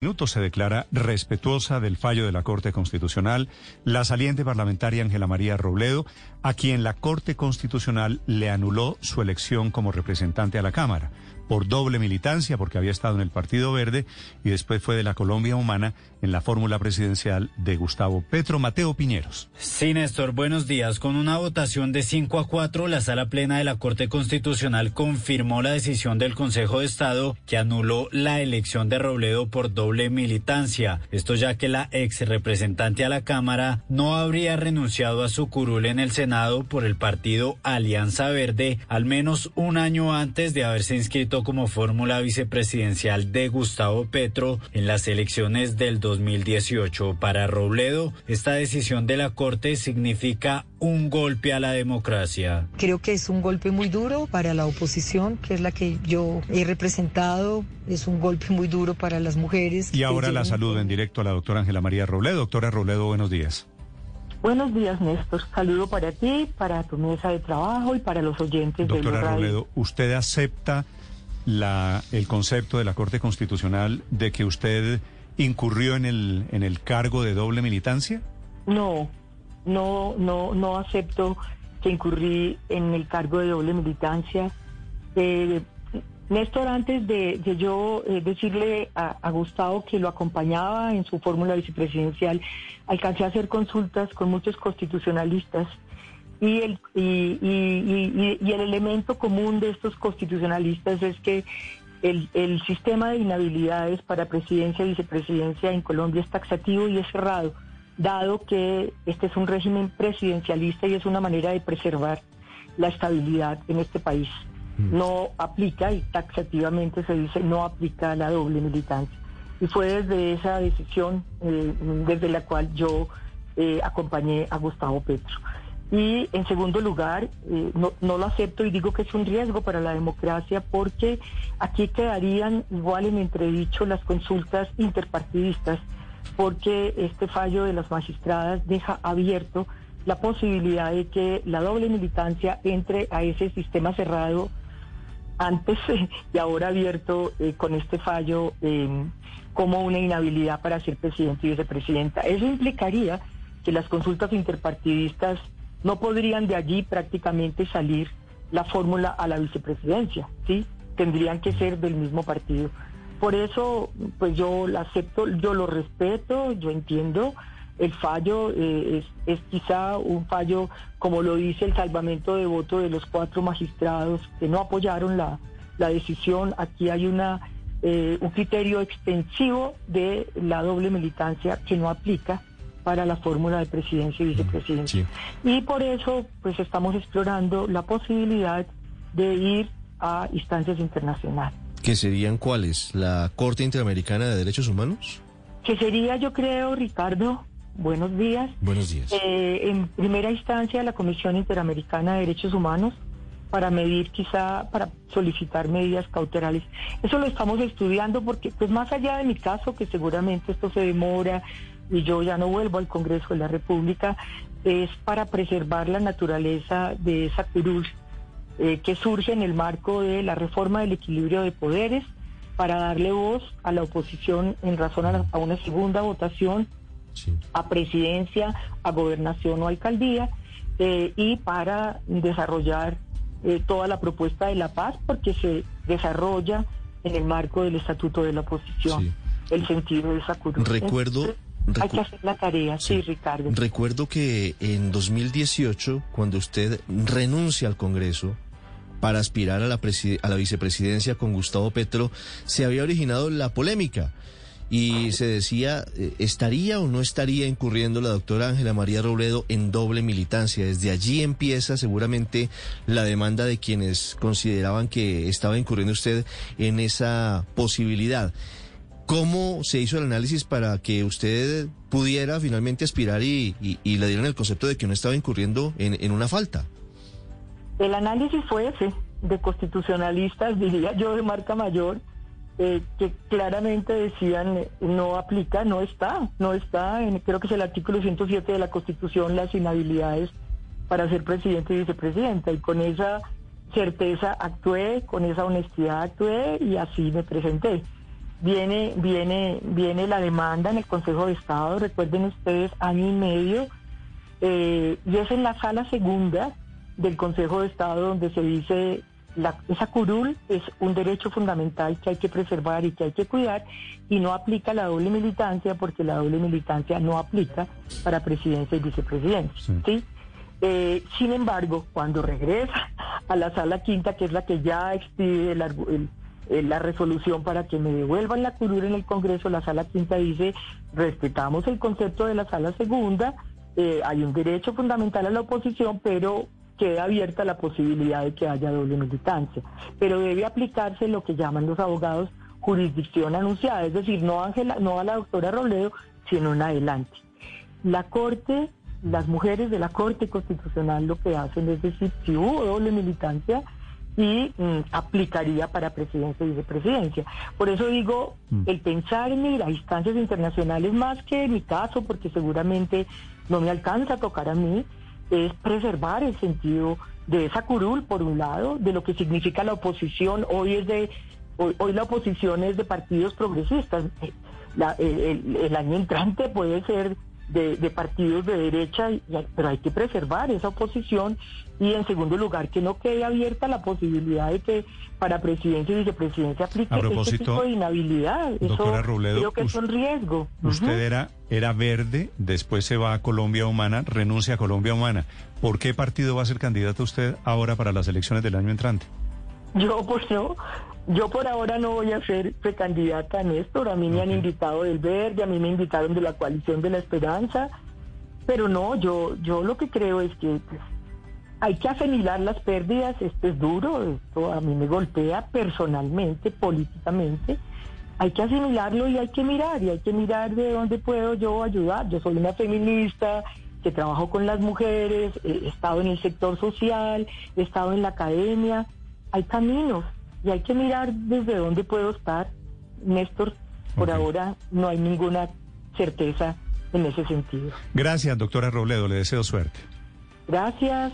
minutos se declara respetuosa del fallo de la Corte Constitucional la saliente parlamentaria Ángela María Robledo, a quien la Corte Constitucional le anuló su elección como representante a la Cámara por doble militancia, porque había estado en el Partido Verde y después fue de la Colombia Humana en la fórmula presidencial de Gustavo Petro Mateo Piñeros. Sí, Néstor, buenos días. Con una votación de 5 a 4, la sala plena de la Corte Constitucional confirmó la decisión del Consejo de Estado que anuló la elección de Robledo por doble militancia. Esto ya que la ex representante a la Cámara no habría renunciado a su curul en el Senado por el partido Alianza Verde al menos un año antes de haberse inscrito como fórmula vicepresidencial de Gustavo Petro en las elecciones del 2018. Para Robledo, esta decisión de la Corte significa un golpe a la democracia. Creo que es un golpe muy duro para la oposición, que es la que yo he representado. Es un golpe muy duro para las mujeres. Y ahora la saludo en directo a la doctora Ángela María Robledo. Doctora Robledo, buenos días. Buenos días, Néstor. Saludo para ti, para tu mesa de trabajo y para los oyentes de Doctora Robledo, ¿usted acepta la, el concepto de la Corte Constitucional de que usted incurrió en el, en el cargo de doble militancia? No, no, no, no acepto que incurrí en el cargo de doble militancia. Eh, Néstor, antes de, yo eh, decirle a, Gustavo que lo acompañaba en su fórmula vicepresidencial, alcancé a hacer consultas con muchos constitucionalistas y el, y, y el elemento común de estos constitucionalistas es que el, el, sistema de inhabilidades para presidencia y vicepresidencia en Colombia es taxativo y es cerrado, dado que este es un régimen presidencialista y es una manera de preservar la estabilidad en este país. Mm. No aplica, y taxativamente se dice, no aplica la doble militancia. Y fue desde esa decisión eh, desde la cual yo eh, acompañé a Gustavo Petro. Y en segundo lugar, eh, no, lo acepto y digo que es un riesgo para la democracia porque aquí quedarían igual en entredicho las consultas interpartidistas porque este fallo de las magistradas deja abierto la posibilidad de que la doble militancia entre a ese sistema cerrado antes y ahora abierto eh, con este fallo em, como una inhabilidad para ser presidente y vicepresidenta. Eso implicaría que las consultas interpartidistas no podrían de allí prácticamente salir la fórmula a la vicepresidencia, ¿sí? Tendrían que ser del mismo partido. Por eso, pues yo lo acepto, yo lo respeto, yo entiendo. El fallo eh, es, quizá un fallo, como lo dice el salvamento de voto de los cuatro magistrados que no apoyaron la, decisión. Aquí hay una eh, un criterio extensivo de la doble militancia que no aplica para la fórmula de presidencia y vicepresidencia. Y por eso, pues estamos explorando la posibilidad de ir a instancias internacionales. ¿Qué serían cuáles? ¿La Corte Interamericana de Derechos Humanos? Que sería, yo creo, Ricardo, buenos días. Buenos días. Eh, en primera instancia, la Comisión Interamericana de Derechos Humanos para medir quizá, para solicitar medidas cauterales. Eso lo estamos estudiando porque, pues más allá de mi caso, que seguramente esto se demora, y yo ya no vuelvo al Congreso de la República, es para preservar la naturaleza de esa curul eh, que surge en el marco de la reforma del equilibrio de poderes para darle voz a la oposición en razón a, una segunda votación a presidencia, a gobernación o alcaldía eh, y para desarrollar eh, toda la propuesta de la paz porque se desarrolla en el marco del estatuto de la oposición el sentido de esa curul. Recuerdo hay que hacer la tarea, sí. Ricardo. Recuerdo que en 2018, cuando usted renuncia al Congreso para aspirar a la, a la vicepresidencia con Gustavo Petro, se había originado la polémica y se decía, eh, ¿estaría o no estaría incurriendo la doctora Ángela María Robledo en doble militancia? Desde allí empieza seguramente la demanda de quienes consideraban que estaba incurriendo usted en esa posibilidad. ¿Cómo se hizo el análisis para que usted pudiera finalmente aspirar y, le dieran el concepto de que no estaba incurriendo en, una falta? El análisis fue ese, de constitucionalistas, diría yo, de marca mayor, eh, que claramente decían no aplica, no está, no está, en, creo que es el artículo 107 de la Constitución, las inhabilidades para ser presidente y vicepresidenta. Y con esa certeza actué, con esa honestidad actué y así me presenté. Viene, viene, viene la demanda en el Consejo de Estado, recuerden ustedes, año y medio, eh, y es en la sala segunda del Consejo de Estado donde se dice la, esa curul es un derecho fundamental que hay que preservar y que hay que cuidar y no aplica la doble militancia porque la doble militancia no aplica para presidencia y vicepresidencia. ¿sí? Eh, sin embargo, cuando regresa a la sala quinta, que es la que ya expide la resolución para que me devuelvan la curul en el Congreso, la sala quinta dice, respetamos el concepto de la sala segunda, eh, hay un derecho fundamental a la oposición, pero queda abierta la posibilidad de que haya doble militancia. Pero debe aplicarse lo que llaman los abogados jurisdicción anunciada, es decir, no, Ángela, no a la doctora Robledo, sino en adelante. La Corte, las mujeres de la Corte Constitucional lo que hacen es decir, si hubo doble militancia, y mm, aplicaría para presidencia y vicepresidencia. Por eso digo, mm. el pensar en ir a instancias internacionales más que en mi caso, porque seguramente no me alcanza a tocar a mí, es preservar el sentido de esa curul, por un lado, de lo que significa la oposición. Hoy es de hoy, la oposición es de partidos progresistas. el, año entrante puede ser de, partidos de derecha, pero hay que preservar esa oposición y en segundo lugar que no quede abierta la posibilidad de que para presidencia y vicepresidencia aplique este tipo de inhabilidad. Eso creo que es un riesgo. Usted era, era verde, después se va a Colombia Humana, renuncia a Colombia Humana. ¿Por qué partido va a ser candidato usted ahora para las elecciones del año entrante? Yo, pues no, yo por ahora no voy a ser precandidata Néstor. A mí me han invitado del Verde, a mí me invitaron de la coalición de la Esperanza. Pero no, yo, yo lo que creo es que pues, hay que asimilar las pérdidas. Esto es duro, esto a mí me golpea personalmente, políticamente. Hay que asimilarlo y hay que mirar, y hay que mirar de dónde puedo yo ayudar. Yo soy una feminista que trabajo con las mujeres, he estado en el sector social, he estado en la academia. Hay caminos y hay que mirar desde dónde puedo estar. Néstor, por ahora no hay ninguna certeza en ese sentido. Gracias, doctora Robledo, le deseo suerte. Gracias.